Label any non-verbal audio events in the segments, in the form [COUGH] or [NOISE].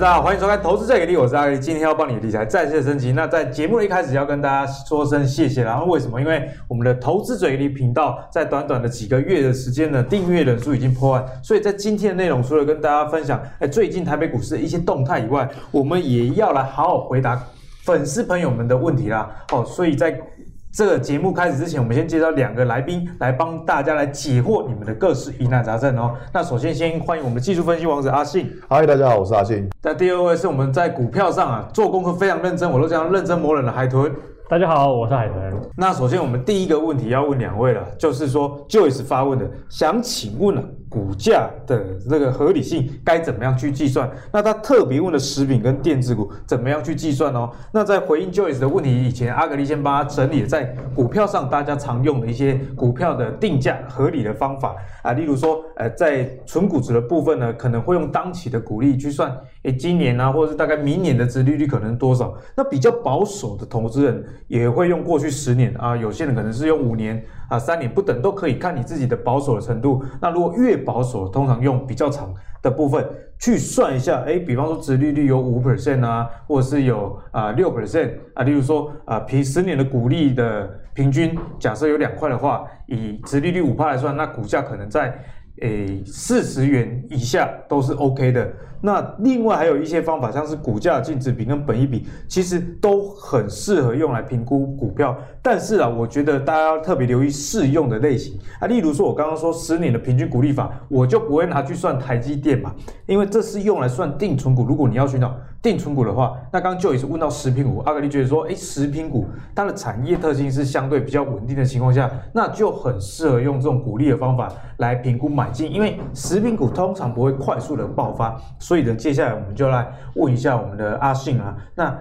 大家好，欢迎收看《投资最给力》，我是阿力，今天要帮你理财再次升级。那在节目的一开始要跟大家说声谢谢，然后为什么？因为我们的《投资最给力》频道在短短的几个月的时间呢，订阅人数已经破万，所以在今天的内容除了跟大家分享，哎，最近台北股市的一些动态以外，我们也要来好好回答粉丝朋友们的问题啦。哦，所以在这个节目开始之前，我们先介绍两个来宾来帮大家来解惑你们的各式疑难杂症哦。那首先先欢迎我们技术分析王子阿信。嗨，大家好，我是阿信。那第二位是我们在股票上啊做功课非常认真，我都讲认真磨人的海豚。大家好，我是海豚。那首先我们第一个问题要问两位了，就是说 Joyce 发问的，想请问了。股价的这个合理性该怎么样去计算？那他特别问的食品跟电子股怎么样去计算哦？那在回应 Joyce 的问题以前，阿格力先帮他整理在股票上大家常用的一些股票的定价合理的方法啊，例如说，呃，在纯股值的部分呢，可能会用当期的股利去算，诶，今年啊，或者是大概明年的殖利率可能多少？那比较保守的投资人也会用过去十年啊，有些人可能是用五年。啊，三年不等都可以看你自己的保守的程度。那如果越保守，通常用比较长的部分去算一下。哎，比方说殖利率有五 percent 啊，或者是有啊六 percent 啊。例如说啊，平十年的股利的平均，假设有两块的话，以殖利率五趴来算，那股价可能在诶四十元以下都是 OK 的。那另外还有一些方法，像是股价净值比跟本益比，其实都很适合用来评估股票。但是啊，我觉得大家要特别留意适用的类型啊。例如说，我刚刚说十年的平均股利法，我就不会拿去算台积电嘛，因为这是用来算定存股。如果你要寻找定存股的话，那刚刚就也是问到食品股，阿格力觉得说，哎，食品股它的产业特性是相对比较稳定的情况下，那就很适合用这种股利的方法来评估买进，因为食品股通常不会快速的爆发。所以呢，接下来我们就来问一下我们的阿信啊，那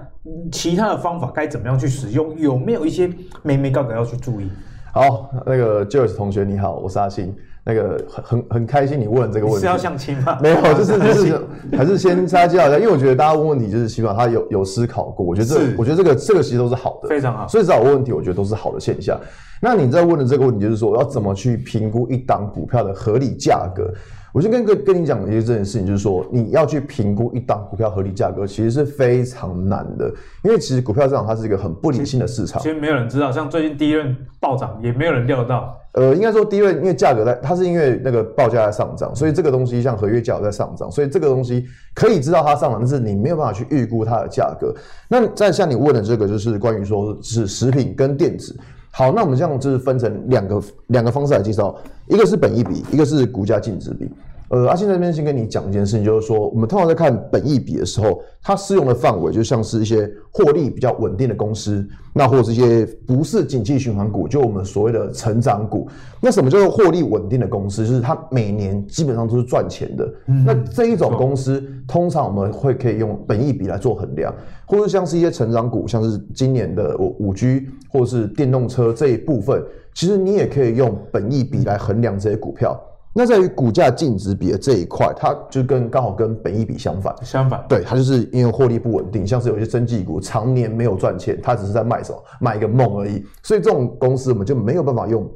其他的方法该怎么样去使用？有没有一些眉眉角角要去注意？好，那个 Joyce 同学你好，我是阿信。那个很很很开心你问这个问题。是要相亲吗？[LAUGHS] 没有，就是就是 [LAUGHS] 还是先大家介绍一下，因为我觉得大家问问题就是希望他有有思考过。我觉得这我觉得这个这个其实都是好的，非常好。所以找我问问题，我觉得都是好的现象。那你在问的这个问题就是说，我要怎么去评估一档股票的合理价格？我先跟跟跟你讲一些这件事情，就是说你要去评估一档股票合理价格，其实是非常难的，因为其实股票市场它是一个很不理性的市场。其实没有人知道，像最近第一轮暴涨，也没有人料到。呃，应该说第一轮因为价格在，它是因为那个报价在上涨，所以这个东西像合约价格在上涨，所以这个东西可以知道它上涨，但是你没有办法去预估它的价格。那再像你问的这个，就是关于说是食品跟电子。好，那我们这样就是分成两个两个方式来介绍，一个是本益比，一个是股价净值比。呃，阿信在这边先跟你讲一件事情，就是说我们通常在看本益比的时候，它适用的范围就像是一些获利比较稳定的公司，那或者是一些不是景气循环股，就我们所谓的成长股。那什么叫做获利稳定的公司？就是它每年基本上都是赚钱的。嗯、那这一种公司，通常我们会可以用本益比来做衡量，或者像是一些成长股，像是今年的五 G 或者是电动车这一部分，其实你也可以用本益比来衡量这些股票。那在于股价净值比的这一块，它就跟刚好跟本益比相反。相反，对，它就是因为获利不稳定，像是有些生技股常年没有赚钱，它只是在卖什么，卖一个梦而已。所以这种公司我们就没有办法用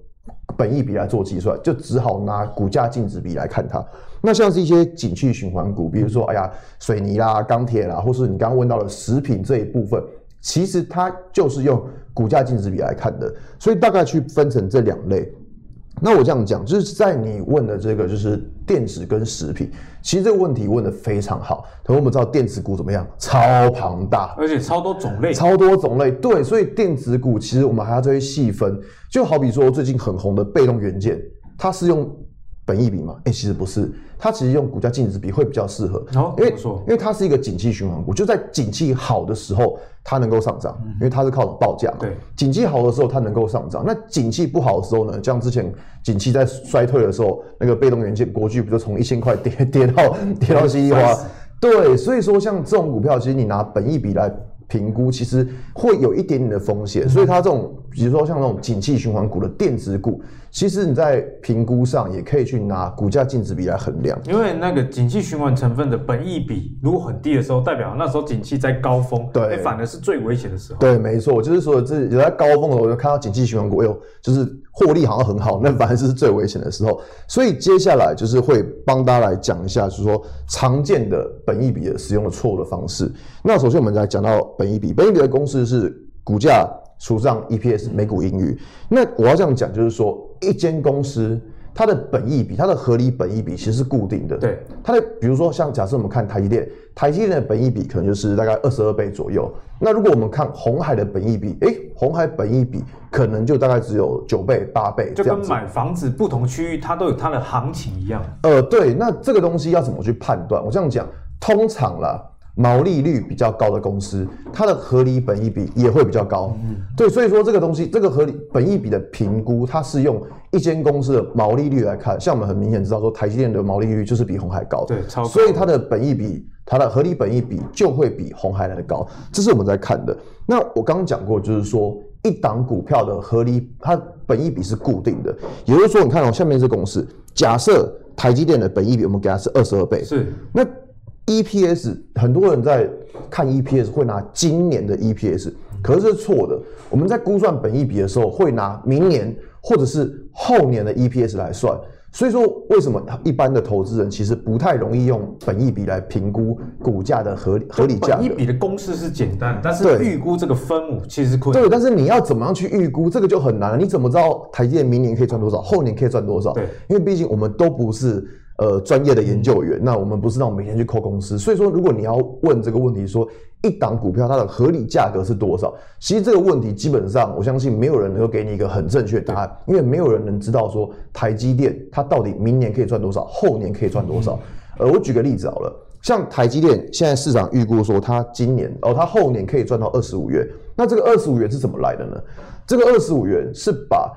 本益比来做计算，就只好拿股价净值比来看它。那像是一些景气循环股，比如说哎呀水泥啦、钢铁啦，或是你刚刚问到的食品这一部分，其实它就是用股价净值比来看的。所以大概去分成这两类。那我这样讲，就是在你问的这个，就是电子跟食品，其实这个问题问的非常好。可是我们知道电子股怎么样？超庞大，而且超多种类，超多种类。对，所以电子股其实我们还要再去细分。就好比说最近很红的被动元件，它是用本益比嘛？哎、欸，其实不是。它其实用股价净值比会比较适合，哦，因为因为它是一个景气循环股，就在景气好的时候它能够上涨，因为它是靠报价嘛。对，景气好的时候它能够上涨，那景气不好的时候呢？像之前景气在衰退的时候，那个被动元件国巨不就从一千块跌 [LAUGHS] 跌到跌到稀里哗？对，所以说像这种股票，其实你拿本益比来评估，其实会有一点点的风险，所以它这种。比如说像那种景气循环股的电子股，其实你在评估上也可以去拿股价净值比来衡量，因为那个景气循环成分的本益比如果很低的时候，代表那时候景气在高峰，对、欸，反而是最危险的时候。对，没错，就是说这有在高峰的时候，我就看到景气循环股，哎呦，就是获利好像很好，那反而是最危险的时候。所以接下来就是会帮大家来讲一下，就是说常见的本益比的使用的错误的方式。那首先我们来讲到本益比，本益比的公式是股价除上 EPS 每股盈余。那我要这样讲，就是说一间公司。它的本益比，它的合理本益比其实是固定的。对，它的比如说像假设我们看台积电，台积电的本益比可能就是大概二十二倍左右。那如果我们看红海的本益比，诶，红海本益比可能就大概只有九倍、八倍这样子。就跟买房子不同区域它都有它的行情一样。呃，对，那这个东西要怎么去判断？我这样讲，通常啦。毛利率比较高的公司，它的合理本益比也会比较高。嗯，对，所以说这个东西，这个合理本益比的评估，它是用一间公司的毛利率来看。像我们很明显知道说，台积电的毛利率就是比鸿海高，对，超高。所以它的本益比，它的合理本益比就会比鸿海来的高。这是我们在看的。那我刚刚讲过，就是说一档股票的合理，它本益比是固定的，也就是说，你看哦，下面是公式，假设台积电的本益比我们给它是二十二倍，是那。EPS 很多人在看 EPS 会拿今年的 EPS，可是这是错的。我们在估算本益比的时候会拿明年或者是后年的 EPS 来算。所以说，为什么一般的投资人其实不太容易用本益比来评估股价的合理合理价格？本益比的公式是简单，但是预估这个分母其实是困难。对，但是你要怎么样去预估这个就很难了。你怎么知道台积电明年可以赚多少，后年可以赚多少？对，因为毕竟我们都不是。呃，专业的研究员，那我们不是那种每天去扣公司，所以说，如果你要问这个问题，说一档股票它的合理价格是多少？其实这个问题基本上，我相信没有人能够给你一个很正确的答案，因为没有人能知道说台积电它到底明年可以赚多少，后年可以赚多少。呃，我举个例子好了，像台积电现在市场预估说它今年哦，它后年可以赚到二十五元，那这个二十五元是怎么来的呢？这个二十五元是把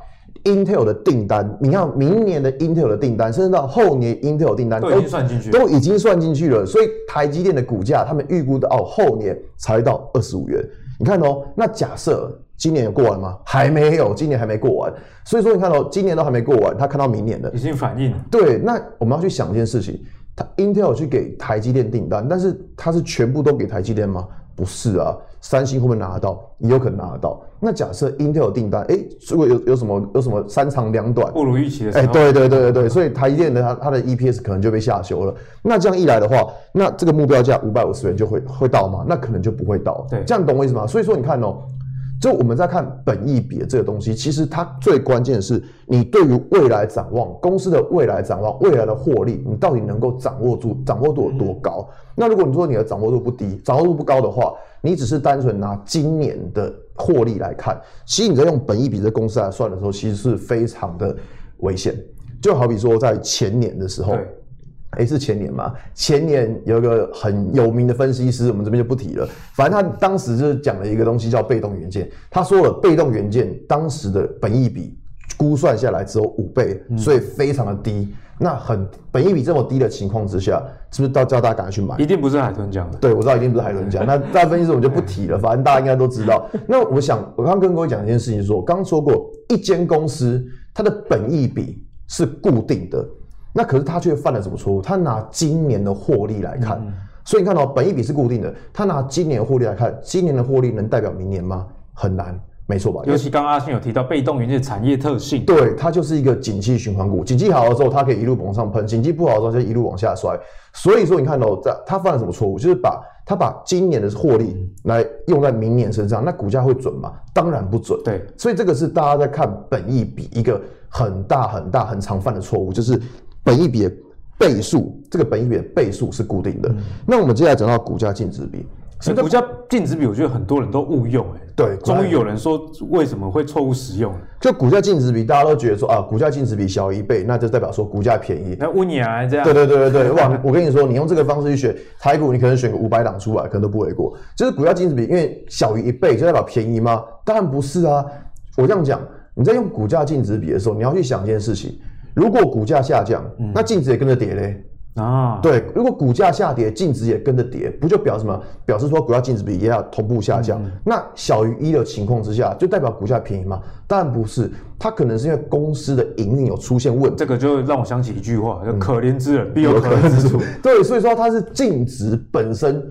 Intel 的订单，你看明年的 Intel 的订单，甚至到后年 Intel 订单都，都已经算进去，都已经算进去了。所以台积电的股价，他们预估到哦，后年才到二十五元。你看哦，那假设今年有过完吗？还没有，今年还没过完。所以说，你看哦，今年都还没过完，他看到明年的已经反应了。对，那我们要去想一件事情，他 Intel 去给台积电订单，但是他是全部都给台积电吗？不是啊，三星会不会拿得到？也有可能拿得到。那假设 Intel 订单，哎，如果有有什么有什么三长两短，不如预期的时候，哎，对对对对对，所以台积电的它它的 EPS 可能就被下修了。那这样一来的话，那这个目标价五百五十元就会会到吗？那可能就不会到。对，这样懂我意思吗？所以说你看哦。就我们在看本益比的这个东西，其实它最关键的是你对于未来展望，公司的未来展望，未来的获利，你到底能够掌握住，掌握度有多高？那如果你说你的掌握度不低，掌握度不高的话，你只是单纯拿今年的获利来看，其实你在用本益比这公司来算的时候，其实是非常的危险。就好比说在前年的时候。哎，是前年嘛？前年有一个很有名的分析师，我们这边就不提了。反正他当时就是讲了一个东西叫被动元件。他说了，被动元件当时的本益比估算下来只有五倍，所以非常的低。那很本益比这么低的情况之下，是不是到叫大家赶快去买？一定不是海豚讲的。对，我知道一定不是海豚讲。那 [LAUGHS] 大家分析师我们就不提了，反正大家应该都知道。那我想，我刚刚跟各位讲一件事情是说，刚说过，一间公司它的本益比是固定的。那可是他却犯了什么错误？他拿今年的获利来看，嗯、所以你看到、哦、本一比是固定的，他拿今年的获利来看，今年的获利能代表明年吗？很难，没错吧？尤其刚刚阿信有提到被动元件产业特性，对，它就是一个景气循环股，景气好的时候它可以一路往上喷，景气不好的时候就一路往下摔。所以说你看到、哦、在他犯了什么错误？就是把他把今年的获利来用在明年身上，那股价会准吗？当然不准。对，所以这个是大家在看本益比一个很大很大很常犯的错误，就是。本一比的倍数，这个本一比的倍数是固定的。嗯、那我们接下来讲到股价净值比，其实股价净值比，我觉得很多人都误用、欸，哎，对，终于有人说为什么会错误使用？就股价净值比，大家都觉得说啊，股价净值比小于一倍，那就代表说股价便宜。那温雅这样，对对对对对，哇，我跟你说，你用这个方式去选台股，你可能选个五百档出来，可能都不为过。就是股价净值比，因为小于一倍，就代表便宜吗？当然不是啊。我这样讲，你在用股价净值比的时候，你要去想一件事情。如果股价下降，那净值也跟着跌嘞。啊，对，如果股价下跌，净值也跟着跌，不就表示什么？表示说股价净值比也要同步下降。那小于一的情况之下，就代表股价便宜吗？当然不是，它可能是因为公司的营运有出现问题。这个就让我想起一句话，叫“可怜之人必有可恨之处”。对，所以说它是净值本身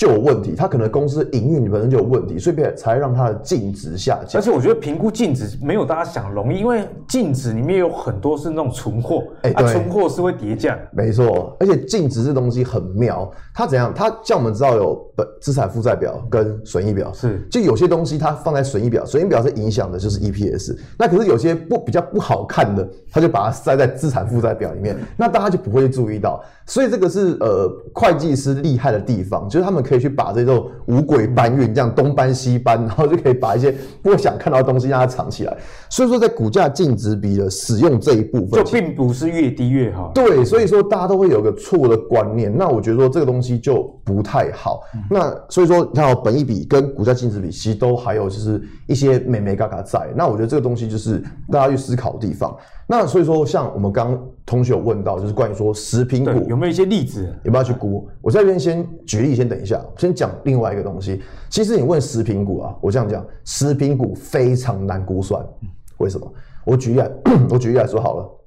就有问题，他可能公司营运本身就有问题，所以才让它的净值下降。而且我觉得评估净值没有大家想容易，因为净值里面有很多是那种存货，哎、欸，啊，存货是会叠价。没错，而且净值这东西很妙，它怎样？它像我们知道有本资产负债表跟损益表，是，就有些东西它放在损益表，损益表是影响的就是 EPS，那可是有些不比较不好看的，它就把它塞在资产负债表里面，那大家就不会注意到。所以这个是呃会计师厉害的地方，就是他们可以去把这种五鬼搬运，这样东搬西搬，然后就可以把一些不想看到的东西让它藏起来。所以说，在股价净值比的使用这一部分，就并不是越低越好。对，所以说大家都会有个错误的观念。那我觉得说这个东西就不太好。嗯、那所以说，你看哦，本一比跟股价净值比其实都还有就是一些美眉嘎嘎在。那我觉得这个东西就是大家去思考的地方。那所以说，像我们刚刚同学有问到，就是关于说食品股有没有一些例子，有没有去估？我在这边先举例，先等一下，先讲另外一个东西。其实你问食品股啊，我这样讲，食品股非常难估算，为什么？我举例来，[CLEARS THROAT] 我举例来说好了。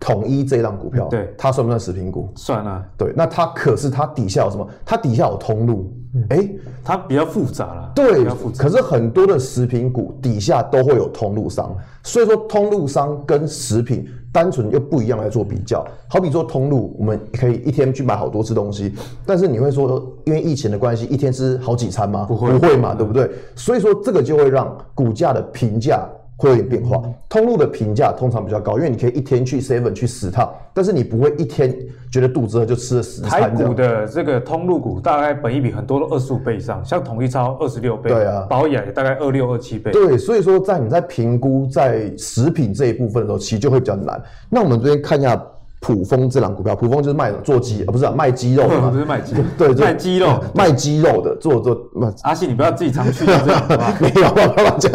统一这档股票，对，它算不算食品股？算啊。对，那它可是它底下有什么？它底下有通路，哎、嗯，它比较复杂了。对，可是很多的食品股底下都会有通路商，所以说通路商跟食品单纯又不一样来做比较。好比说通路，我们可以一天去买好多次东西，但是你会说，因为疫情的关系，一天吃好几餐吗？不会，不会嘛，对不对？所以说这个就会让股价的评价。会有点变化，通路的评价通常比较高，因为你可以一天去 seven 去十趟，但是你不会一天觉得肚子饿就吃了十餐。台股的这个通路股大概本益比很多都二十五倍以上，像统一超二十六倍，对啊，保雅也大概二六二七倍。对，所以说在你在评估在食品这一部分的时候，其实就会比较难。那我们这边看一下。卜蜂这档股票，普丰就是卖做鸡，呃，不是啊，卖鸡肉的嘛，[LAUGHS] 不是卖鸡，[LAUGHS] 对，卖鸡肉，[LAUGHS] 卖鸡肉的，做做。阿信，你不要自己常去这样，没有，不要讲，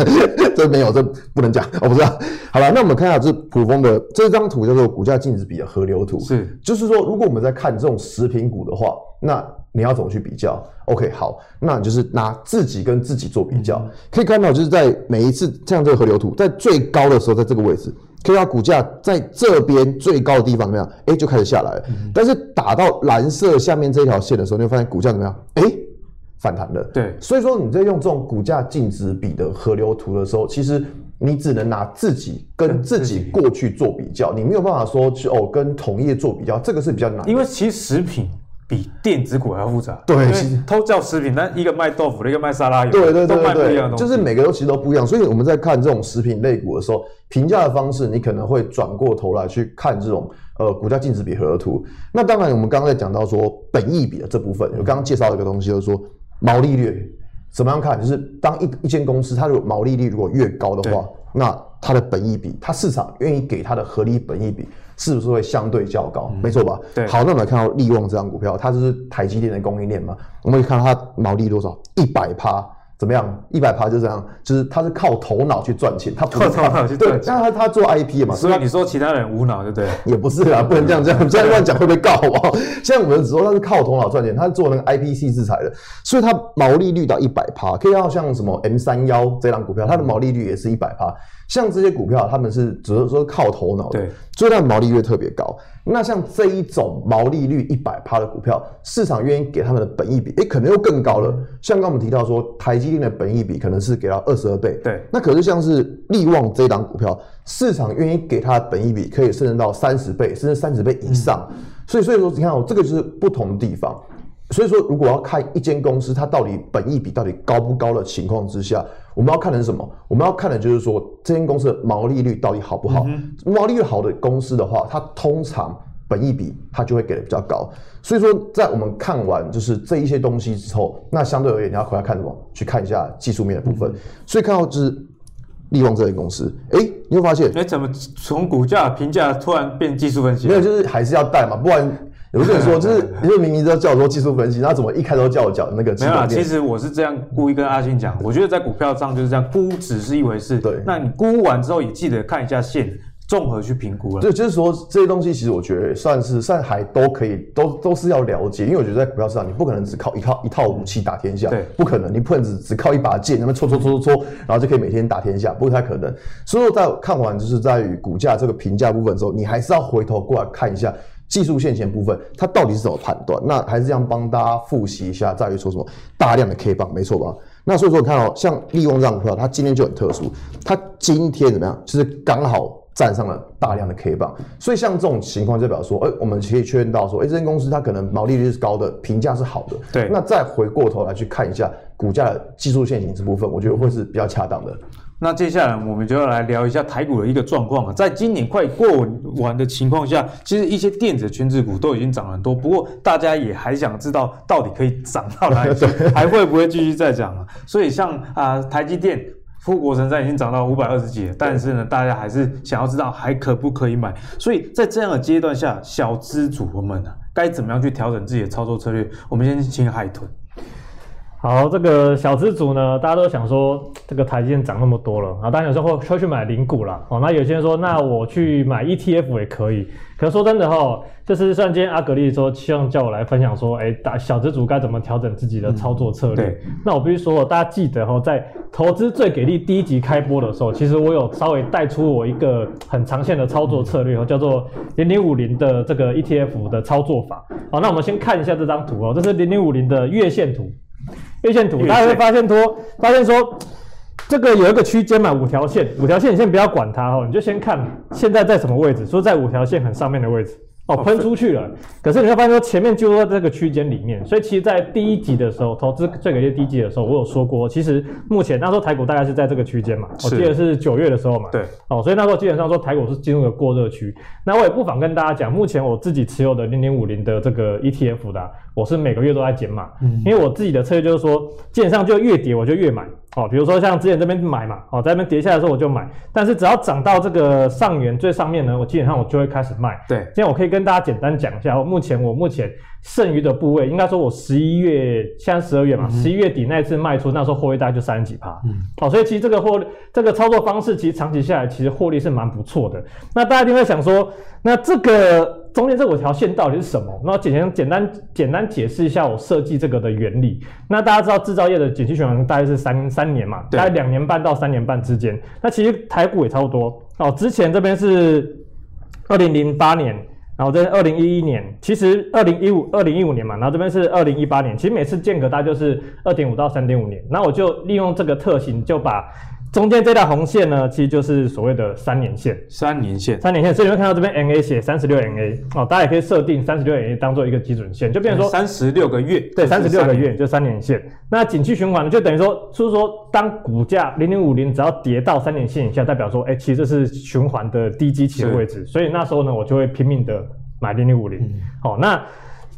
这没有，这不能讲，我不知道。好了，那我们看一下这普丰的这张图，叫做股价净值比的河流图。是，就是说，如果我们在看这种食品股的话，那你要怎么去比较？OK，好，那你就是拿自己跟自己做比较，嗯、可以看到，就是在每一次像这个河流图，在最高的时候，在这个位置。可以把股价在这边最高的地方怎么样？哎，就开始下来了。嗯、但是打到蓝色下面这条线的时候，你会发现股价怎么样？哎，反弹了。对，所以说你在用这种股价净值比的河流图的时候，其实你只能拿自己跟自己过去做比较，你没有办法说去哦跟同业做比较，这个是比较难。因为其实食品。比电子股还要复杂，对，其实。都叫食品，但一个卖豆腐，一个卖沙拉油，对对对就是每个都其实都不一样。所以我们在看这种食品类股的时候，评价的方式，你可能会转过头来去看这种呃股价净值比河流图。那当然，我们刚刚在讲到说本益比的这部分，我刚刚介绍一个东西，就是说毛利率怎么样看，就是当一一间公司它的毛利率如果越高的话，那它的本益比，它市场愿意给它的合理本益比。是不是会相对较高？嗯、没错吧？对。好，那我们来看到利旺这张股票，它就是台积电的供应链嘛。我们可以看到它毛利多少？一百趴，怎么样？一百趴就这样，就是他是靠头脑去赚钱，他靠头脑去赚钱。对，但是他做 IP 嘛，所以你说其他人无脑，对不对？也不是啊，不能这样这样。这样乱讲会被告好不好？[LAUGHS] 现在我们只说他是靠头脑赚钱，他是做那个 IPC 制裁的，所以他毛利率到一百趴，可以看到像什么 M 三幺这档股票，它的毛利率也是一百趴。像这些股票，他们是只是说靠头脑的，对，所以它的毛利率特别高。那像这一种毛利率一百趴的股票，市场愿意给他们的本益比，诶、欸，可能又更高了。像刚我们提到说，台积电的本益比可能是给到二十二倍，对。那可是像是力旺这一档股票，市场愿意给它的本益比可以甚至到三十倍，甚至三十倍以上。嗯、所以，所以说你看哦，这个就是不同的地方。所以说，如果要看一间公司它到底本益比到底高不高的情况之下，我们要看的是什么？我们要看的就是说，这间公司的毛利率到底好不好？嗯、毛利率好的公司的话，它通常本益比它就会给的比较高。所以说，在我们看完就是这一些东西之后，那相对而言，你要回来看什么？去看一下技术面的部分。嗯、所以看到就是利旺这间公司，哎，你会发现，哎，怎么从股价评价突然变技术分析？没有，就是还是要带嘛，不然。有些人说，就是 [LAUGHS] 因为明明都叫我做技术分析，那怎么一开头叫我讲那个？没有啊，其实我是这样故意跟阿信讲，我觉得在股票上就是这样，估值是一回事。对，那你估完之后也记得看一下线，综合去评估了。对，就是说这些东西其实我觉得算是算还都可以，都都是要了解，因为我觉得在股票市场你不可能只靠一套一套武器打天下，对，不可能，你不能只只靠一把剑那么戳戳戳戳戳，然后就可以每天打天下，不太可能。所以说在看完就是在于股价这个评价部分之后，你还是要回头过来看一下。技术线型部分，它到底是怎么判断？那还是这样帮大家复习一下，在于说什么大量的 K 棒，没错吧？那所以说你看哦，像力旺这样票，它今天就很特殊，它今天怎么样？就是刚好站上了大量的 K 棒，所以像这种情况就表示说，哎、欸，我们可以确认到说，哎、欸，这间公司它可能毛利率是高的，评价是好的。对。那再回过头来去看一下股价的技术线型这部分，我觉得会是比较恰当的。那接下来我们就要来聊一下台股的一个状况了。在今年快过完的情况下，其实一些电子权值股都已经涨很多。不过大家也还想知道，到底可以涨到哪里去，[LAUGHS] 还会不会继续再涨啊？所以像啊、呃，台积电、富国神山已经涨到五百二十几了，但是呢，大家还是想要知道还可不可以买。所以在这样的阶段下，小资主们们啊，该怎么样去调整自己的操作策略？我们先请海豚。好，这个小资族呢，大家都想说，这个台积电涨那么多了，啊，当然有时候会会去买零股啦。哦，那有些人说，那我去买 ETF 也可以。可是说真的哈，就是像今天阿格力说，希望叫我来分享说，哎，大小资族该怎么调整自己的操作策略。嗯、那我必须说，大家记得哈，在投资最给力第一集开播的时候，其实我有稍微带出我一个很长线的操作策略，哦叫做零零五零的这个 ETF 的操作法。好，那我们先看一下这张图哦，这是零零五零的月线图。月线图，大家会发现说，发现说，这个有一个区间嘛，五条线，五条线你先不要管它哦，你就先看现在在什么位置，说在五条线很上面的位置。哦，喷出去了，可是你会发现说前面就在这个区间里面，所以其实，在第一集的时候，投资最给力第一集的时候，我有说过，其实目前那时候台股大概是在这个区间嘛，我记得是九月的时候嘛，对，哦，所以那时候基本上说台股是进入了过热区，那我也不妨跟大家讲，目前我自己持有的零零五零的这个 ETF 的，我是每个月都在减码，嗯，因为我自己的策略就是说，基本上就越跌我就越买。哦，比如说像之前这边买嘛，哦，在那边跌下来的时候我就买，但是只要涨到这个上缘最上面呢，我基本上我就会开始卖。对，今天我可以跟大家简单讲一下，我目前我目前剩余的部位，应该说我十一月，现在十二月嘛，十一、嗯、月底那一次卖出，那时候获利大概就三十几趴。嗯，好，所以其实这个获利，这个操作方式，其实长期下来，其实获利是蛮不错的。那大家一定会想说，那这个。中间这五条线到底是什么？那简单简单简单解释一下我设计这个的原理。那大家知道制造业的景气循环大概是三三年嘛，大概两年半到三年半之间。那其实台股也差不多哦。之前这边是二零零八年，然后这边二零一一年，其实二零一五二零一五年嘛，然后这边是二零一八年，其实每次间隔大概就是二点五到三点五年。那我就利用这个特性，就把。中间这条红线呢，其实就是所谓的三年线。三年线，三年线，所以你会看到这边 N A 写三十六 MA 哦，大家也可以设定三十六 MA 当做一个基准线，就变成说三十六个月，对，三十六个月就三年线。那景气循环呢，就等于说，就是说，当股价零零五零只要跌到三年线以下，代表说，哎，其实这是循环的低基期的位置，所以那时候呢，我就会拼命的买零零五零。好，那。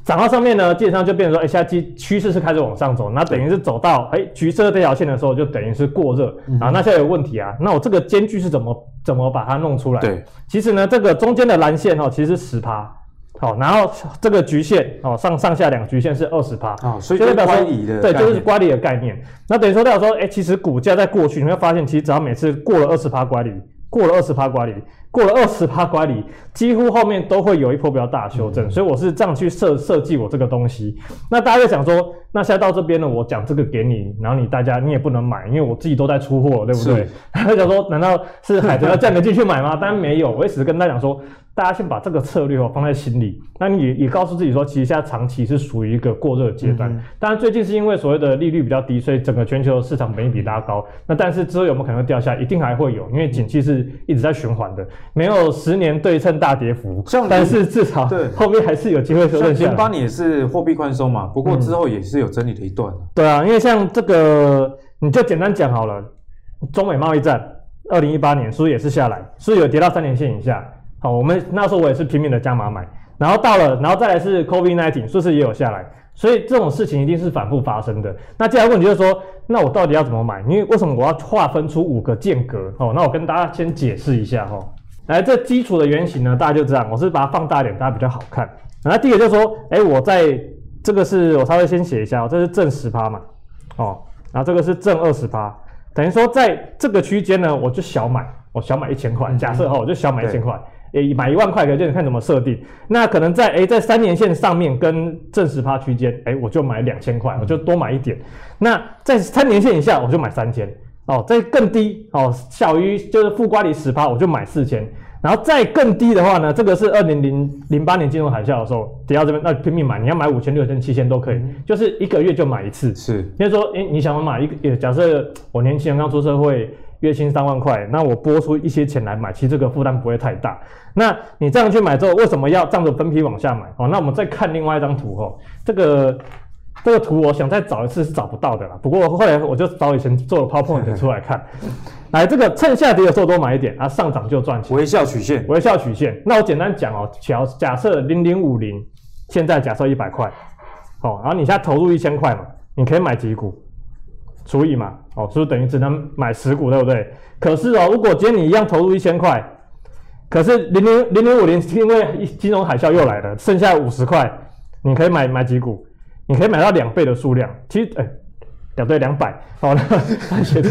涨到上面呢，基本上就变成说，哎，现在趋势是开始往上走，那等于是走到哎橘色这条线的时候，就等于是过热啊。那现在有问题啊，那我这个间距是怎么怎么把它弄出来？对，其实呢，这个中间的蓝线哦，其实是十趴，好，然后这个橘线哦，上上下两个橘线是二十趴，啊，所以就代表说，对，就是乖离的概念。那等于说代表说，哎，其实股价在过去你会发现，其实只要每次过了二十趴乖离，过了二十趴乖离。过了二十八拐里，几乎后面都会有一波比较大的修正，嗯、所以我是这样去设设计我这个东西。那大家就想说，那现在到这边呢，我讲这个给你，然后你大家你也不能买，因为我自己都在出货，对不对？[LAUGHS] 他就想说，难道是海豚要叫你进去买吗？当然没有，我也只是跟大家讲说。大家先把这个策略哦放在心里，那你也也告诉自己说，其实现在长期是属于一个过热阶段。当然最近是因为所谓的利率比较低，所以整个全球市场本益比拉高。那但是之后有没有可能会掉下来？一定还会有，因为景气是一直在循环的，没有十年对称大跌幅。像但是至少对后面还是有机会修正下来。零八年也是货币宽松嘛，不过之后也是有整理的一段。对啊，因为像这个你就简单讲好了，中美贸易战，二零一八年是不是也是下来，是不是有跌到三年线以下。好，我们那时候我也是拼命的加码买，然后到了，然后再来是 COVID-19，是不是也有下来？所以这种事情一定是反复发生的。那接下来问题就是说，那我到底要怎么买？因为为什么我要划分出五个间隔？哦，那我跟大家先解释一下哈、哦。来，这基础的原型呢，大家就这样，我是把它放大一点，大家比较好看。那第一个就是说，哎，我在这个是我稍微先写一下哦，这是正十趴嘛，哦，然后这个是正二十趴，等于说在这个区间呢，我就小买，我小买一千块，假设哈，我就小买一千块。诶，买一万块，可就你看怎么设定。那可能在诶，在三年线上面跟正十趴区间，诶，我就买两千块，我就多买一点。那在三年线以下，我就买三千。哦，在更低哦，小于就是负乖离十趴，我就买四千。然后再更低的话呢，这个是二零零零八年金融海啸的时候跌到这边，那拼命买，你要买五千、六千、七千都可以，嗯、就是一个月就买一次。是，因为说，诶，你想要买一个，假设我年轻人刚出社会，月薪三万块，那我拨出一些钱来买，其实这个负担不会太大。那你这样去买之后，为什么要这样子分批往下买？哦，那我们再看另外一张图哦，这个。这个图我想再找一次是找不到的了，不过后来我就找以前做的 PowerPoint 出来看。[LAUGHS] 来，这个趁下跌的时候多买一点，啊，上涨就赚钱。微笑曲线，微笑曲线。那我简单讲哦，假假设零零五零，现在假设一百块，哦，然后你现在投入一千块嘛，你可以买几股？除以嘛，哦，是不是等于只能买十股，对不对？可是哦，如果今天你一样投入一千块，可是零零零零五零因为金融海啸又来了，剩下五十块，你可以买买几股？你可以买到两倍的数量，其实，哎，两对两百，好，那 [LAUGHS] 写的，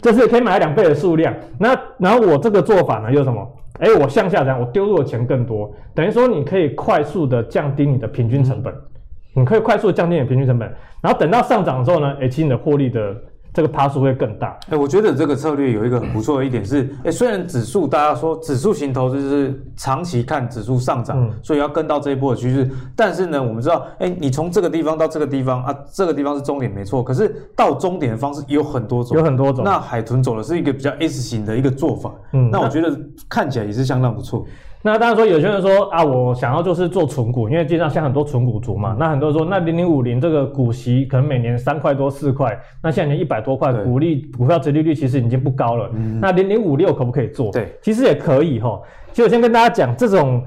就是可以买两倍的数量。那然后我这个做法呢，又什么？哎，我向下这样，我丢入的钱更多，等于说你可以快速的降低你的平均成本，你可以快速的降低你的平均成本，然后等到上涨的时候呢，哎，其实你的获利的。这个趴数会更大。哎，我觉得这个策略有一个很不错的一点是，哎，虽然指数大家说指数型投资是长期看指数上涨，嗯、所以要跟到这一波的趋势，但是呢，我们知道，哎，你从这个地方到这个地方啊，这个地方是终点没错，可是到终点的方式有很多种，有很多种。那海豚走的是一个比较 S 型的一个做法，嗯，那我觉得看起来也是相当不错。那当然说，有些人说啊，我想要就是做存股，因为经常像很多存股族嘛。那很多人说，那零零五零这个股息可能每年三块多四块，那现在年一百多块，股利股票折利率其实已经不高了。嗯、那零零五六可不可以做？对，其实也可以哈。其实我先跟大家讲这种。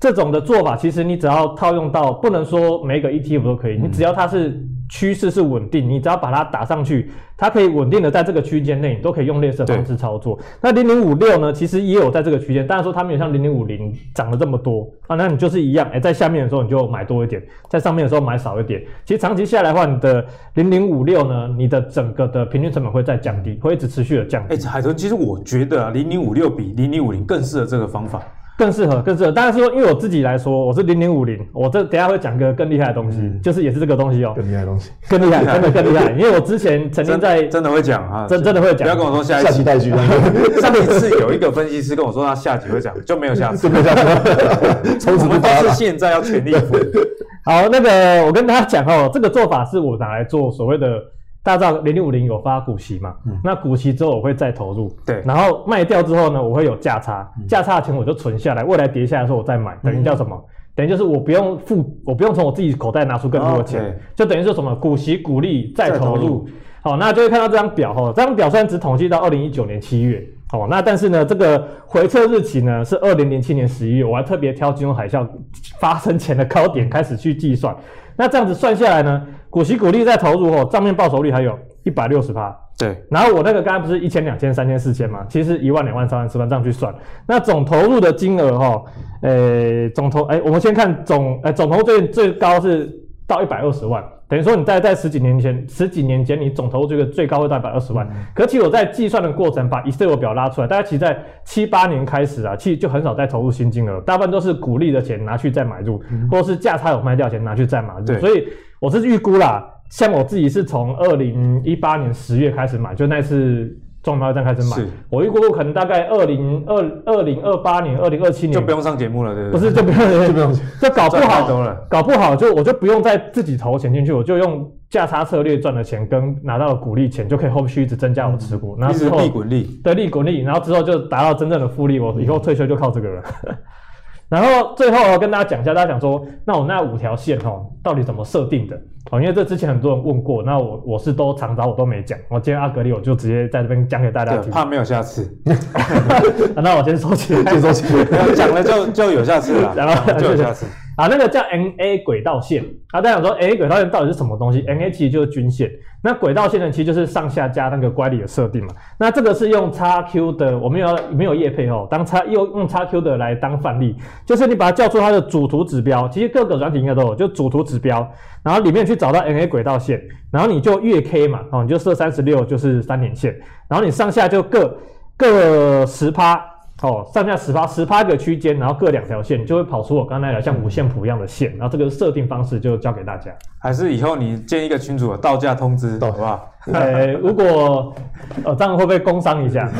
这种的做法，其实你只要套用到，不能说每个 ETF 都可以，你只要它是趋势是稳定，你只要把它打上去，它可以稳定的在这个区间内，你都可以用类似的方式操作。那零零五六呢，其实也有在这个区间，但是说它没有像零零五零涨了这么多啊，那你就是一样，哎，在下面的时候你就买多一点，在上面的时候买少一点。其实长期下来的话，你的零零五六呢，你的整个的平均成本会再降低，会一直持续的降低。哎，海豚，其实我觉得啊，零零五六比零零五零更适合这个方法。更适合，更适合。当然说，因为我自己来说，我是零零五零，我这等下会讲个更厉害的东西，嗯、就是也是这个东西哦、喔，更厉害的东西，更厉害，[LAUGHS] 真的更厉害。因为我之前曾经在真，的会讲啊，真真的会讲，不要跟我说下一下期待续。上一次有一个分析师跟我说他下集会讲，就没有下次，没有下次。从此我们都是 [LAUGHS] 现在要全力以赴。好，那个我跟大家讲哦，这个做法是我拿来做所谓的。大家知道零零五零有发股息嘛？嗯、那股息之后我会再投入，对，然后卖掉之后呢，我会有价差，价、嗯、差的钱我就存下来，未来跌下来的时候我再买，等于叫什么？嗯、等于就是我不用付，我不用从我自己口袋拿出更多的钱，哦、就等于说什么股息股利再投入。好，那就会看到这张表哈，这张表虽然只统计到二零一九年七月，好，那但是呢，这个回撤日期呢是二零零七年十一月，我还特别挑金融海啸发生前的高点开始去计算。那这样子算下来呢，股息股利再投入后，账面报酬率还有一百六十趴。对，然后我那个刚才不是一千、两千、三千、四千嘛，其实一万、两万、三万、四万这样去算，那总投入的金额哈，呃，总投，哎，我们先看总，哎，总投最最高是到一百二十万。等于说你在在十几年前，十几年前你总投入这个最高会到一百二十万。嗯、可其实我在计算的过程，把 Excel 表拉出来，大家其实在七八年开始啊，其实就很少再投入新金额，大部分都是股利的钱拿去再买入，嗯、或是价差有卖掉钱拿去再买入。所以我是预估啦，像我自己是从二零一八年十月开始买，就那次。中标站开始买，我预估可能大概二零二二零二八年、二零二七年就不用上节目了，对不对？不是，就不用，[LAUGHS] 就不用，就搞不好，搞不好就我就不用再自己投钱进去，我就用价差策略赚的钱跟拿到的股利钱就可以后续一直增加我持股，然后之后利滚利，对，利滚利，然后之后就达到真正的复利，我以后退休就靠这个了。然后最后我跟大家讲一下，大家想说，那我那五条线哦，到底怎么设定的？哦，因为这之前很多人问过，那我我是都常找我都没讲，我今天阿格力我就直接在这边讲给大家听。怕没有下次，[LAUGHS] 那我先收起来，[LAUGHS] 先收起来，[LAUGHS] 讲了就就有下次了，然后就有下次。啊，那个叫 NA 轨道线啊，大家想说，NA 轨道线到底是什么东西？NA 其实就是均线，那轨道线呢，其实就是上下加那个乖离的设定嘛。那这个是用 XQ 的，我们有没有业配哦？当 X 用用 XQ 的来当范例，就是你把它叫出它的主图指标，其实各个软体应该都有，就主图指标，然后里面去找到 NA 轨道线，然后你就月 K 嘛，哦，你就设三十六就是三点线，然后你上下就各各十趴。哦，上下十八十八个区间，然后各两条线，就会跑出我刚才那条像五线谱一样的线，然后这个设定方式就交给大家。还是以后你建一个群组，到价通知，好不好？[LAUGHS] 呃，如果呃这样会不会工商一下？[LAUGHS]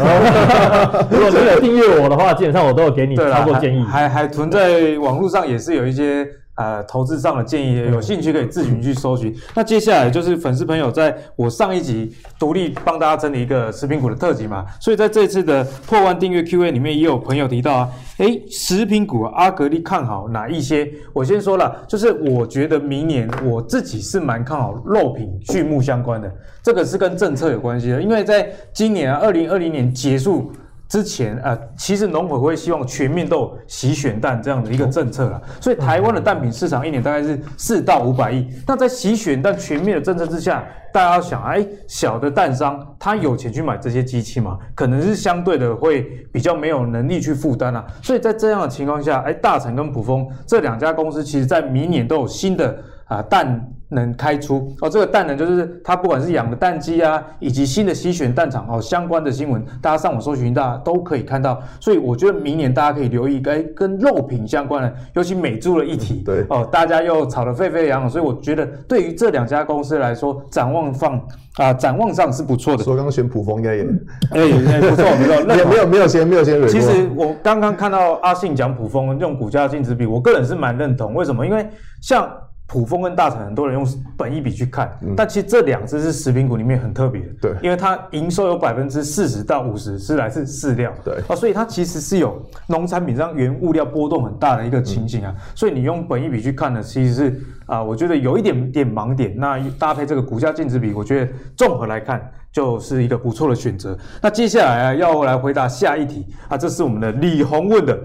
[LAUGHS] 如果你有订阅我的话，基本上我都有给你操作建议。还还存在网络上也是有一些。呃，投资上的建议，有兴趣可以自行去搜寻。那接下来就是粉丝朋友在我上一集独立帮大家整理一个食品股的特辑嘛，所以在这次的破万订阅 Q&A 里面也有朋友提到啊，诶，食品股阿格力看好哪一些？我先说了，就是我觉得明年我自己是蛮看好肉品、畜牧相关的，这个是跟政策有关系的，因为在今年，二零二零年结束。之前啊、呃，其实农委会希望全面都有洗选蛋这样的一个政策了，所以台湾的蛋品市场一年大概是四到五百亿。那在洗选蛋全面的政策之下，大家要想，哎，小的蛋商他有钱去买这些机器吗？可能是相对的会比较没有能力去负担啊。所以在这样的情况下，哎，大成跟卜蜂这两家公司，其实在明年都有新的啊、呃、蛋。能开出哦，这个蛋能就是它不管是养的蛋鸡啊，以及新的吸选蛋场哦，相关的新闻，大家上网搜寻，大家都可以看到。所以我觉得明年大家可以留意，跟跟肉品相关的，尤其美猪的议题，对哦，大家又吵得沸沸扬扬。所以我觉得对于这两家公司来说，展望放啊、呃，展望上是不错的。所以刚刚选普丰应该也，[LAUGHS] 哎、欸，不错，不错，[LAUGHS] 没有没有没有先没有先。其实我刚刚看到阿信讲卜蜂用股价净值比，我个人是蛮认同。为什么？因为像。卜蜂跟大成，很多人用本益比去看，嗯、但其实这两只是食品股里面很特别的，对，因为它营收有百分之四十到五十是来自饲料，对，啊，所以它其实是有农产品上原物料波动很大的一个情形啊，嗯、所以你用本益比去看呢，其实是啊、呃，我觉得有一点点盲点，那搭配这个股价净值比，我觉得综合来看就是一个不错的选择。那接下来啊，要来回答下一题啊，这是我们的李红问的。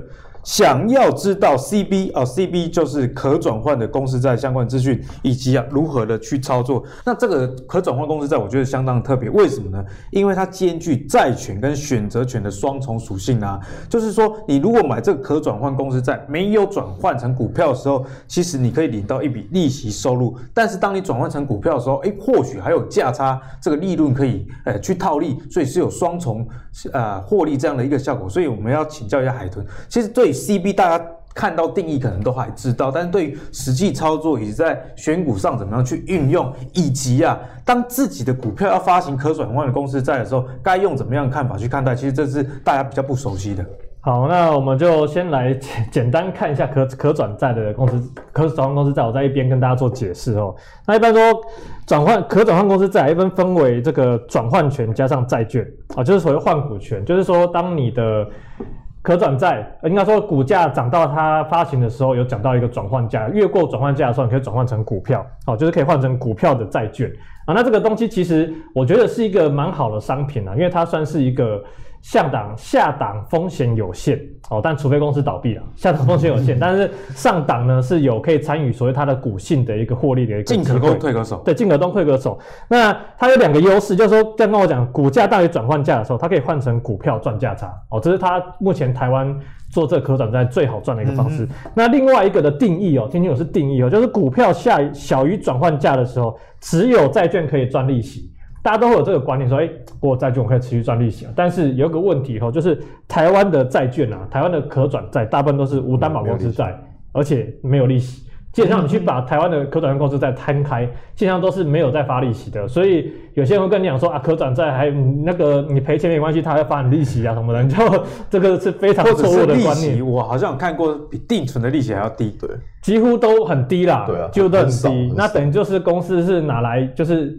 想要知道 CB 哦，CB 就是可转换的公司债相关资讯，以及啊如何的去操作。那这个可转换公司债，我觉得相当特别。为什么呢？因为它兼具债权跟选择权的双重属性啊。就是说，你如果买这个可转换公司债，没有转换成股票的时候，其实你可以领到一笔利息收入。但是当你转换成股票的时候，诶，或许还有价差这个利润可以呃去套利，所以是有双重呃获利这样的一个效果。所以我们要请教一下海豚，其实对。CB 大家看到定义可能都还知道，但是对于实际操作以及在选股上怎么样去运用，以及啊，当自己的股票要发行可转换的公司债的时候，该用怎么样的看法去看待？其实这是大家比较不熟悉的。好，那我们就先来简单看一下可可转债的公司，可转换公司债，我在一边跟大家做解释哦。那一般说转换可转换公司债，一般分为这个转换权加上债券啊，就是所谓换股权，就是说当你的可转债，应该说股价涨到它发行的时候，有讲到一个转换价，越过转换价的时候，你可以转换成股票，好，就是可以换成股票的债券啊。那这个东西其实我觉得是一个蛮好的商品啊，因为它算是一个。下档下档风险有限哦，但除非公司倒闭了，下档风险有限。但是上档呢是有可以参与所谓它的股性的一个获利的一个进可攻退可守。对，进可攻退可守。那它有两个优势，就是说刚刚我讲股价大于转换价的时候，它可以换成股票赚价差哦，这是它目前台湾做这可转债最好赚的一个方式。嗯、那另外一个的定义哦，听清楚是定义哦，就是股票下小于转换价的时候，只有债券可以赚利息。大家都会有这个观念，说，哎，我债券我可以持续赚利息啊。但是有一个问题哈，就是台湾的债券啊，台湾的可转债大部分都是无担保公司债，而且没有利息。基本上你去把台湾的可转债公司债摊开，基本上都是没有在发利息的。所以有些人会跟你讲说啊，可转债还那个你赔钱没关系，他还会发你利息啊什么的，就这个是非常错误的观念。[LAUGHS] 我好像有看过比定存的利息还要低，对，几乎都很低啦，对啊，就都很低。那等于就是公司是拿来就是。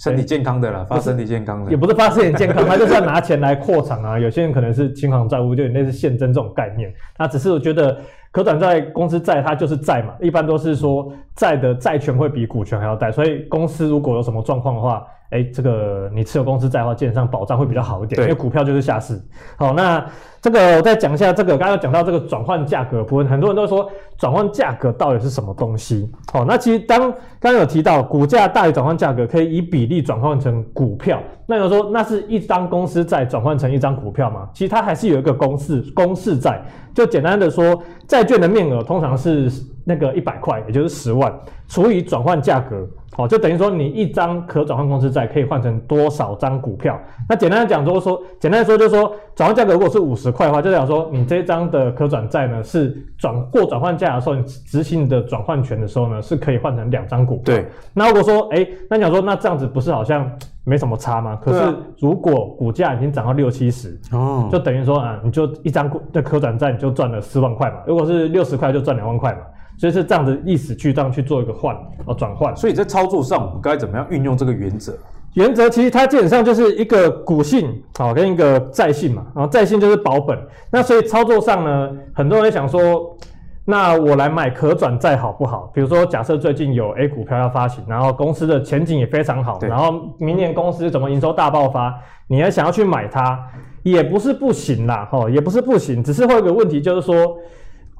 身体健康的啦，发身体健康的，也不是发身体健康，[LAUGHS] 他就是要拿钱来扩厂啊。有些人可能是清偿债务，就有类似现增这种概念。那只是我觉得可转债公司债，它就是债嘛，一般都是说债的债权会比股权还要大，所以公司如果有什么状况的话。哎、欸，这个你持有公司债的话，基本上保障会比较好一点，因为股票就是下市。好，那这个我再讲一下这个，刚刚讲到这个转换价格部分，很多人都说转换价格到底是什么东西？好，那其实当刚刚有提到股价大于转换价格，可以以比例转换成股票。那有人说那是一张公司债转换成一张股票吗？其实它还是有一个公式，公式债就简单的说，债券的面额通常是那个一百块，也就是十万，除以转换价格，哦，就等于说你一张可转换公司债可以换成多少张股票？那简单的讲就是说，简单的说就是说，转换价格如果是五十块的话，就代表说你这张的可转债呢是转过转换价的时候，你执行你的转换权的时候呢是可以换成两张股票。对。那如果说，哎，那你想说，那这样子不是好像没什么差嘛？可是如果股价已经涨到六七十，哦，就等于说啊，你就一张股的可转债你就赚了四万块嘛。如果是六十块就赚两万块嘛。所以是这样的意思，去这样去做一个换哦转换。所以在操作上，我们该怎么样运用这个原则？原则其实它基本上就是一个股性好跟一个债性嘛。然后债性就是保本。那所以操作上呢，很多人想说，那我来买可转债好不好？比如说，假设最近有 A 股票要发行，然后公司的前景也非常好，然后明年公司怎么营收大爆发，你还想要去买它，也不是不行啦，哈，也不是不行，只是会有个问题，就是说。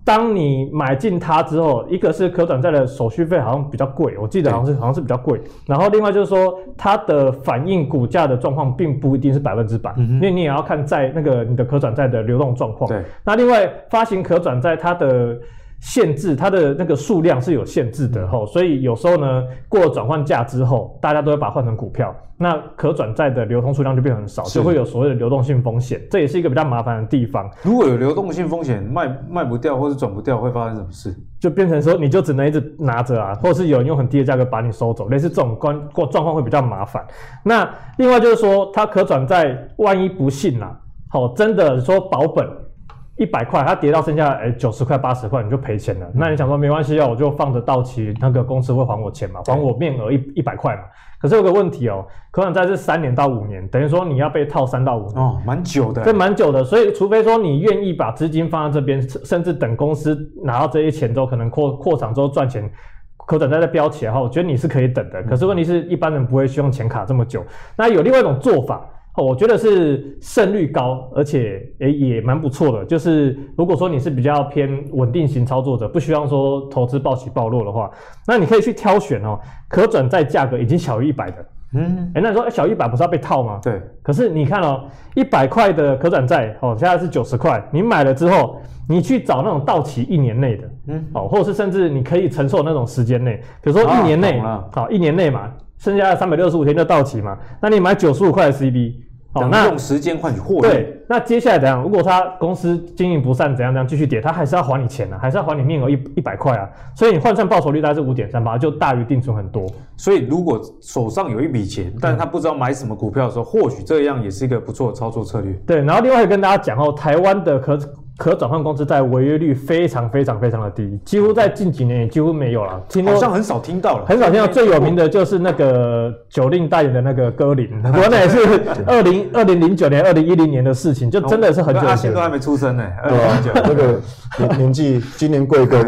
当你买进它之后，一个是可转债的手续费好像比较贵，我记得好像是好像是比较贵。然后另外就是说，它的反映股价的状况并不一定是百分之百，因为你也要看在那个你的可转债的流动状况。对。那另外发行可转债它的。限制它的那个数量是有限制的吼，所以有时候呢，过了转换价之后，大家都会把它换成股票，那可转债的流通数量就变很少，就会有所谓的流动性风险，这也是一个比较麻烦的地方。如果有流动性风险，卖卖不掉或是转不掉，会发生什么事？就变成说，你就只能一直拿着啊，或者是有人用很低的价格把你收走，类似这种关过状况会比较麻烦。那另外就是说，它可转债万一不幸啦，好，真的说保本。一百块，它跌到剩下诶九十块八十块，你就赔钱了。嗯、那你想说没关系啊，我就放着到期，那个公司会还我钱嘛，还我面额一一百块嘛。可是有个问题哦，可能在这三年到五年，等于说你要被套三到五年哦，蛮久的，这蛮久的。所以除非说你愿意把资金放在这边，甚至等公司拿到这些钱之后，可能扩扩厂之后赚钱，可等再再飙起来哈，我觉得你是可以等的。可是问题是一般人不会希望钱卡这么久。那有另外一种做法。我觉得是胜率高，而且诶也蛮不错的。就是如果说你是比较偏稳定型操作者，不希望说投资暴起暴落的话，那你可以去挑选哦，可转债价格已经小于一百的。嗯，诶那你说诶小于一百不是要被套吗？对。可是你看哦，一百块的可转债哦，现在是九十块，你买了之后，你去找那种到期一年内的，嗯，哦，或者是甚至你可以承受那种时间内，比如说一年内，好，一年内嘛。剩下的三百六十五天就到期嘛，那你买九十五块的 CB，哦，那用时间换取获利。对，那接下来怎样？如果他公司经营不善，怎样怎样继续跌，他还是要还你钱啊，还是要还你面额一一百块啊。所以你换算报酬率大概是五点三八，就大于定存很多。所以如果手上有一笔钱，但是他不知道买什么股票的时候，或许这样也是一个不错的操作策略。对，然后另外跟大家讲哦，台湾的可。可转换公司在违约率非常非常非常的低，几乎在近几年也几乎没有了。听好像很少听到了，很少听到。最有名的就是那个九令代言的那个歌林，[LAUGHS] 国内是二零二零零九年、二零一零年的事情，就真的是很久。阿信都还没出生呢，对啊，那个年年纪今年贵庚？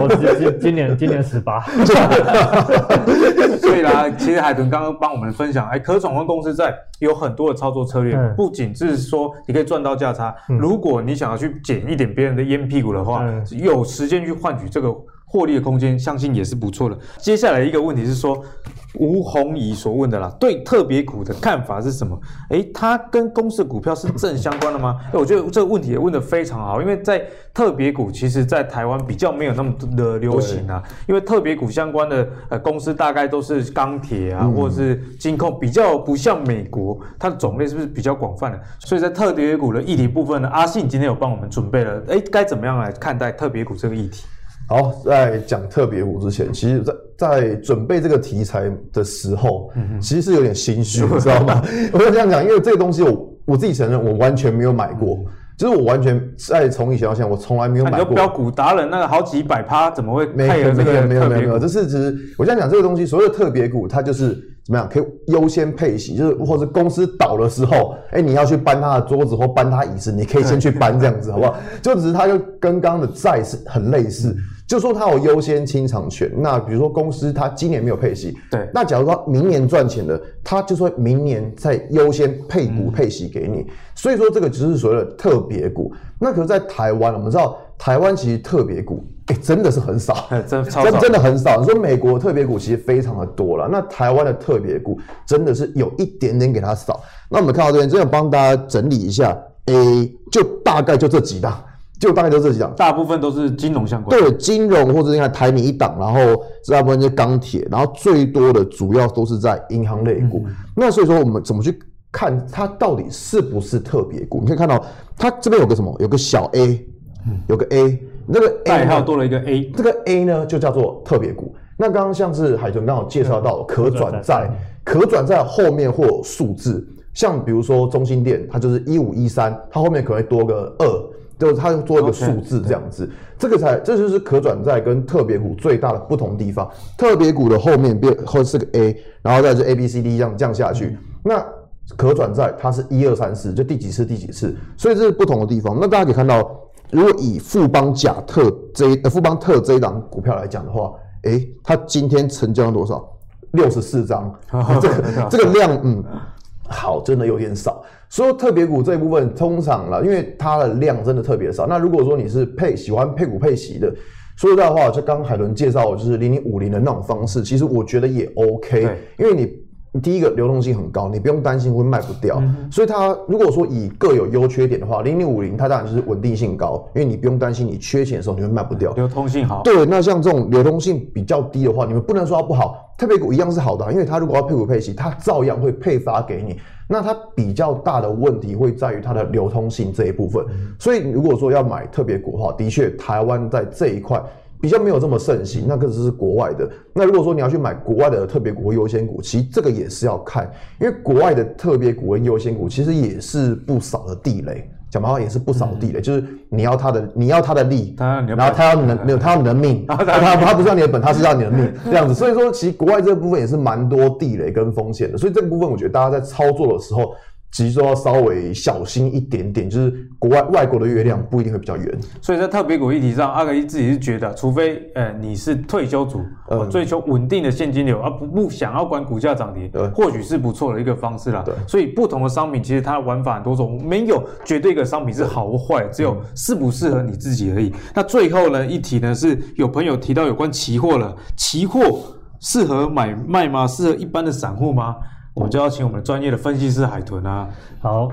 我今今年今年十八。[LAUGHS] 所以啦，其实海豚刚刚帮我们分享，哎，可转换公司在有很多的操作策略，不仅是说你可以赚到价差，如果你想要去。捡一点别人的烟屁股的话，嗯、有时间去换取这个获利的空间，相信也是不错的。接下来一个问题是说，吴宏怡所问的啦，对特别股的看法是什么？诶，它跟公司股票是正相关的吗？诶我觉得这个问题也问得非常好，因为在特别股，其实在台湾比较没有那么的流行啊。因为特别股相关的呃公司大概都是钢铁啊，嗯、或者是金控，比较不像美国，它的种类是不是比较广泛的？所以在特别股的议题部分呢，阿信今天有帮我们准备了，诶，该怎么样来看待特别股这个议题？好，在讲特别股之前，其实在，在在准备这个题材的时候，嗯、其实是有点心虚，你知道吗？[LAUGHS] 我要这样讲，因为这个东西我我自己承认，我完全没有买过，嗯、就是我完全在从以前到现在，我从来没有买过。标股达人那个好几百趴，怎么会没有这个？没有没有没有，这是只是我现在讲这个东西，所有的特别股，它就是怎么样，可以优先配息，就是或者公司倒的时候，哎，你要去搬他的桌子或搬他椅子，你可以先去搬这样子，好不好？就只是它就跟刚刚的债是很类似。嗯就说它有优先清偿权，那比如说公司它今年没有配息，对，那假如说明年赚钱的，它就说明年再优先配股配息给你，嗯、所以说这个就是所谓的特别股。那可是，在台湾，我们知道台湾其实特别股，哎、欸，真的是很少，[LAUGHS] 真真真的很少。你说美国特别股其实非常的多了，那台湾的特别股真的是有一点点给它少。那我们看到这边，真的帮大家整理一下，哎，就大概就这几档。就大概就这几档，大部分都是金融相关。对，金融或者你看台米一档，然后大部分就是钢铁，然后最多的主要都是在银行类股。嗯、那所以说我们怎么去看它到底是不是特别股？你可以看到它这边有个什么？有个小 a，有个 a，那个 a 代号多了一个 a，这个 a 呢就叫做特别股。那刚刚像是海豚刚好介绍到可转债，可转债后面或有数字，像比如说中心店，它就是一五一三，它后面可能会多个二。就是它做一个数字这样子，这个才这就是可转债跟特别股最大的不同地方。特别股的后面变后是个 A，然后再是 A B C D 这样降下去。那可转债它是一二三四，就第几次第几次，所以这是不同的地方。那大家可以看到，如果以富邦甲特这呃富邦特这一档股票来讲的话，诶，它今天成交了多少？六十四张，[LAUGHS] 这个这个量嗯。[LAUGHS] 好，真的有点少。说特别股这一部分，通常啦，因为它的量真的特别少。那如果说你是配喜欢配股配息的，说实在话，就刚海伦介绍，就是零零五零的那种方式，其实我觉得也 OK，因为你。第一个流动性很高，你不用担心会卖不掉，嗯、所以它如果说以各有优缺点的话，零零五零它当然就是稳定性高，因为你不用担心你缺钱的时候你会卖不掉。流通性好。对，那像这种流通性比较低的话，你们不能说它不好，特别股一样是好的，因为它如果要配股配息，它照样会配发给你。那它比较大的问题会在于它的流通性这一部分。嗯、所以如果说要买特别股的话，的确台湾在这一块。比较没有这么盛行，那个只是国外的。那如果说你要去买国外的特别股或优先股，其实这个也是要看，因为国外的特别股跟优先股其实也是不少的地雷。讲白话也是不扫地雷，嗯、就是你要他的，你要他的利，然后他要你的没有，他要你的命，[LAUGHS] 他他不是要你的本，他是要你的命 [LAUGHS] 这样子。所以说，其实国外这个部分也是蛮多地雷跟风险的。所以这个部分，我觉得大家在操作的时候。其实说要稍微小心一点点，就是国外外国的月亮不一定会比较圆。所以在特别股议题上，阿格一自己是觉得，除非呃你是退休族，呃追求稳定的现金流，而不不想要管股价涨跌，对或许是不错的一个方式啦。对，所以不同的商品其实它的玩法很多种，没有绝对一个商品是好或坏，只有适不适合你自己而已。那最后呢一题呢是有朋友提到有关期货了，期货适合买卖吗？适合一般的散户吗？我们就要请我们专业的分析师海豚啊，好，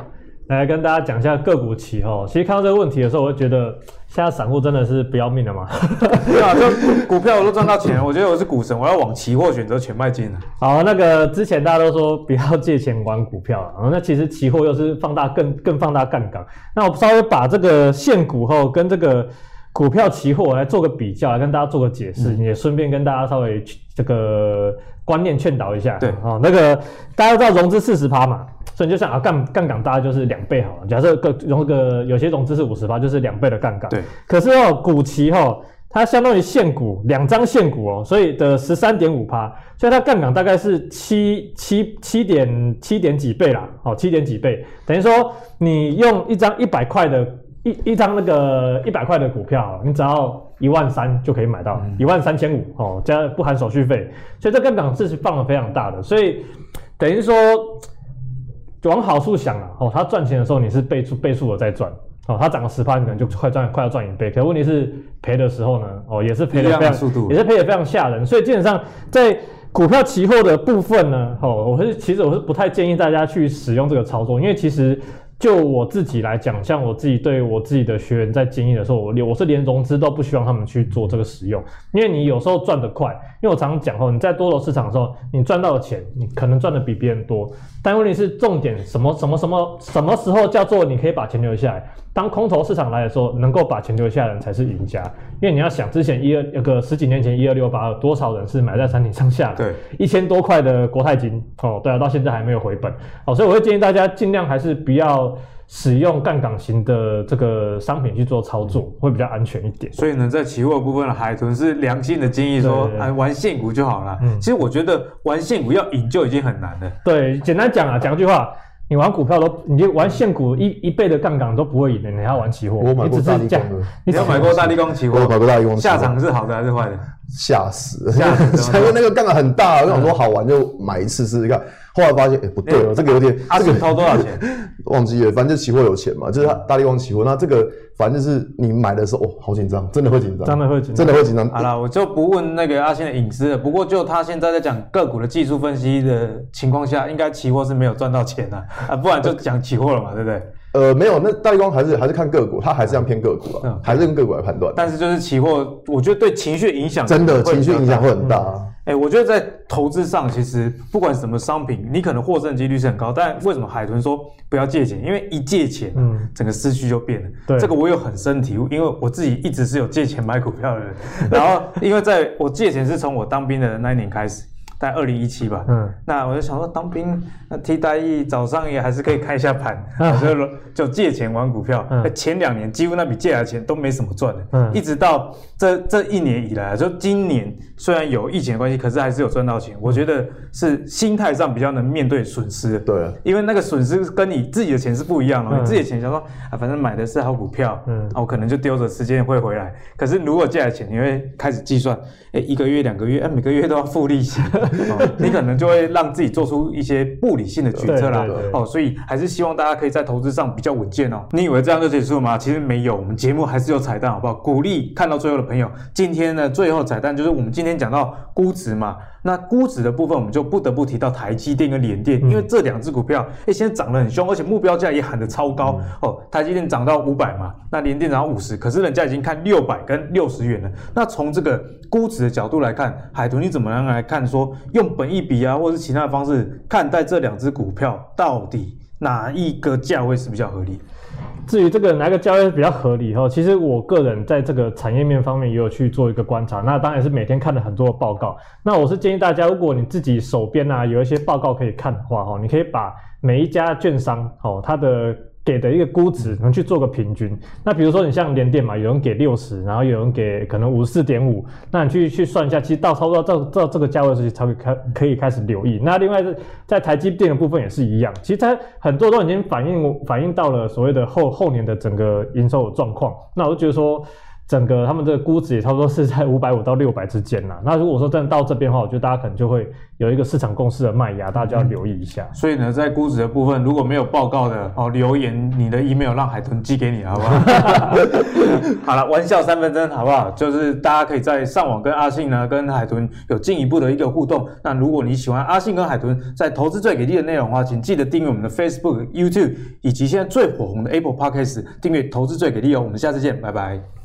来跟大家讲一下个股期哦。其实看到这个问题的时候，我就觉得现在散户真的是不要命了嘛？[LAUGHS] 对啊，就股票我都赚到钱，我觉得我是股神，我要往期货选择权迈进了。好，那个之前大家都说不要借钱玩股票了，然后那其实期货又是放大更更放大杠杆。那我稍微把这个现股后跟这个股票期货来做个比较，来跟大家做个解释，嗯、也顺便跟大家稍微这个。观念劝导一下，对，哦，那个大家都知道融资四十趴嘛，所以你就想啊，杠杠杆大概就是两倍好了。假设个融个有些融资是五十趴，就是两倍的杠杆。对，可是哦，股期哈、哦，它相当于现股两张现股哦，所以的十三点五趴，所以它杠杆大概是七七七点七点几倍啦，哦，七点几倍，等于说你用一张一百块的。一一张那个一百块的股票，你只要一万三就可以买到一万三千五哦，加不含手续费，所以这杠杆是放的非常大的，所以等于说往好处想啊，哦，它赚钱的时候你是倍数倍数的在赚哦，它涨了十趴，你可能就快赚快要赚一倍，可问题是赔的时候呢，哦，也是赔的非常速度，也是赔的非常吓人，所以基本上在股票期货的部分呢，哦，我是其实我是不太建议大家去使用这个操作，因为其实。就我自己来讲，像我自己对我自己的学员在经营的时候，我连我是连融资都不希望他们去做这个使用，因为你有时候赚得快，因为我常常讲哦，你在多头市场的时候，你赚到的钱，你可能赚的比别人多，但问题是重点什么什么什么什么时候叫做你可以把钱留下来？当空头市场来的时候，能够把钱留下来的人才是赢家，因为你要想之前一二那个十几年前一二六八有多少人是买在山顶上下的，对，一千多块的国泰金哦，对啊，到现在还没有回本，哦，所以我会建议大家尽量还是不要。使用杠杆型的这个商品去做操作，会比较安全一点。所以呢，在期货部分的海豚是良心的建议说，说对对对啊，玩现股就好了。嗯，其实我觉得玩现股要赢就已经很难了。对，简单讲啊，讲句话，你玩股票都，你就玩现股一一倍的杠杆都不会赢的，你还要玩期货？我买过大立光，你要买过大立光期货？我买过大立光，下场是好的还是坏的？吓死！吓死！[LAUGHS] 因为那个杠杆很大，我想说好玩就买一次试试看。后来发现，哎、欸，不对了，欸、这个有点，阿信掏多少钱？[LAUGHS] 忘记了，反正就期货有钱嘛，就是他大立光期货。那这个反正就是你买的时候，哦，好紧张，真的会紧张，真的会紧张，真的会紧张。好了，我就不问那个阿信的隐私了。不过就他现在在讲个股的技术分析的情况下，应该期货是没有赚到钱的啊，[LAUGHS] 啊，不然就讲期货了嘛，对不对？呃，没有，那大立光还是还是看个股，它还是要偏个股啊，嗯、还是用个股来判断。但是就是期货，我觉得对情绪影响真的情绪影响会很大。欸，我觉得在投资上，其实不管什么商品，你可能获胜几率是很高。但为什么海豚说不要借钱？因为一借钱，嗯，整个思绪就变了。对，这个我有很深体悟，因为我自己一直是有借钱买股票的人。然后，因为在我借钱是从我当兵的那一年开始。在二零一七吧，嗯，那我就想说当兵，那替代役早上也还是可以看一下盘，就、嗯、就借钱玩股票。嗯、前两年几乎那笔借来的钱都没什么赚的，嗯，一直到这这一年以来，就今年虽然有疫情的关系，可是还是有赚到钱。我觉得是心态上比较能面对损失，对，因为那个损失跟你自己的钱是不一样的，嗯、你自己的钱想说啊，反正买的是好股票，嗯，我可能就丢着时间会回来。可是如果借来钱，你会开始计算，哎、欸，一个月两个月，哎，每个月都要付利息。哦、[LAUGHS] 你可能就会让自己做出一些不理性的决策啦，哦，所以还是希望大家可以在投资上比较稳健哦。你以为这样就结束了吗？其实没有，我们节目还是有彩蛋，好不好？鼓励看到最后的朋友，今天呢，最后彩蛋就是我们今天讲到估值嘛。那估值的部分，我们就不得不提到台积电跟联电，因为这两只股票，哎，现在涨得很凶，而且目标价也喊得超高哦。台积电涨到五百嘛，那联电涨到五十，可是人家已经看六百跟六十元了。那从这个估值的角度来看，海豚你怎么样来看？说用本益比啊，或者是其他的方式看待这两只股票，到底哪一个价位是比较合理？至于这个哪个交易比较合理哈，其实我个人在这个产业面方面也有去做一个观察，那当然是每天看了很多的报告。那我是建议大家，如果你自己手边啊有一些报告可以看的话哈，你可以把每一家券商哦它的。给的一个估值能去做个平均，那比如说你像联电嘛，有人给六十，然后有人给可能五十四点五，那你去去算一下，其实到差不多到到这个价位的时候才会开可以开始留意。那另外是在台积电的部分也是一样，其实它很多都已经反映反映到了所谓的后后年的整个营收状况。那我就觉得说。整个他们这个估值也差不多是在 [LAUGHS] 五百五到六百之间啦。那如果说真的到这边的话，我觉得大家可能就会有一个市场共识的卖压，大家就要留意一下。所以呢，在估值的部分，如果没有报告的哦，留言你的 email 让海豚寄给你，好不好？[LAUGHS] 好了，玩笑三分真，好不好？就是大家可以在上网跟阿信呢，跟海豚有进一步的一个互动。那如果你喜欢阿信跟海豚在投资最给力的内容的话，请记得订阅我们的 Facebook、YouTube 以及现在最火红的 Apple Podcast，订阅投资最给力哦。我们下次见，拜拜。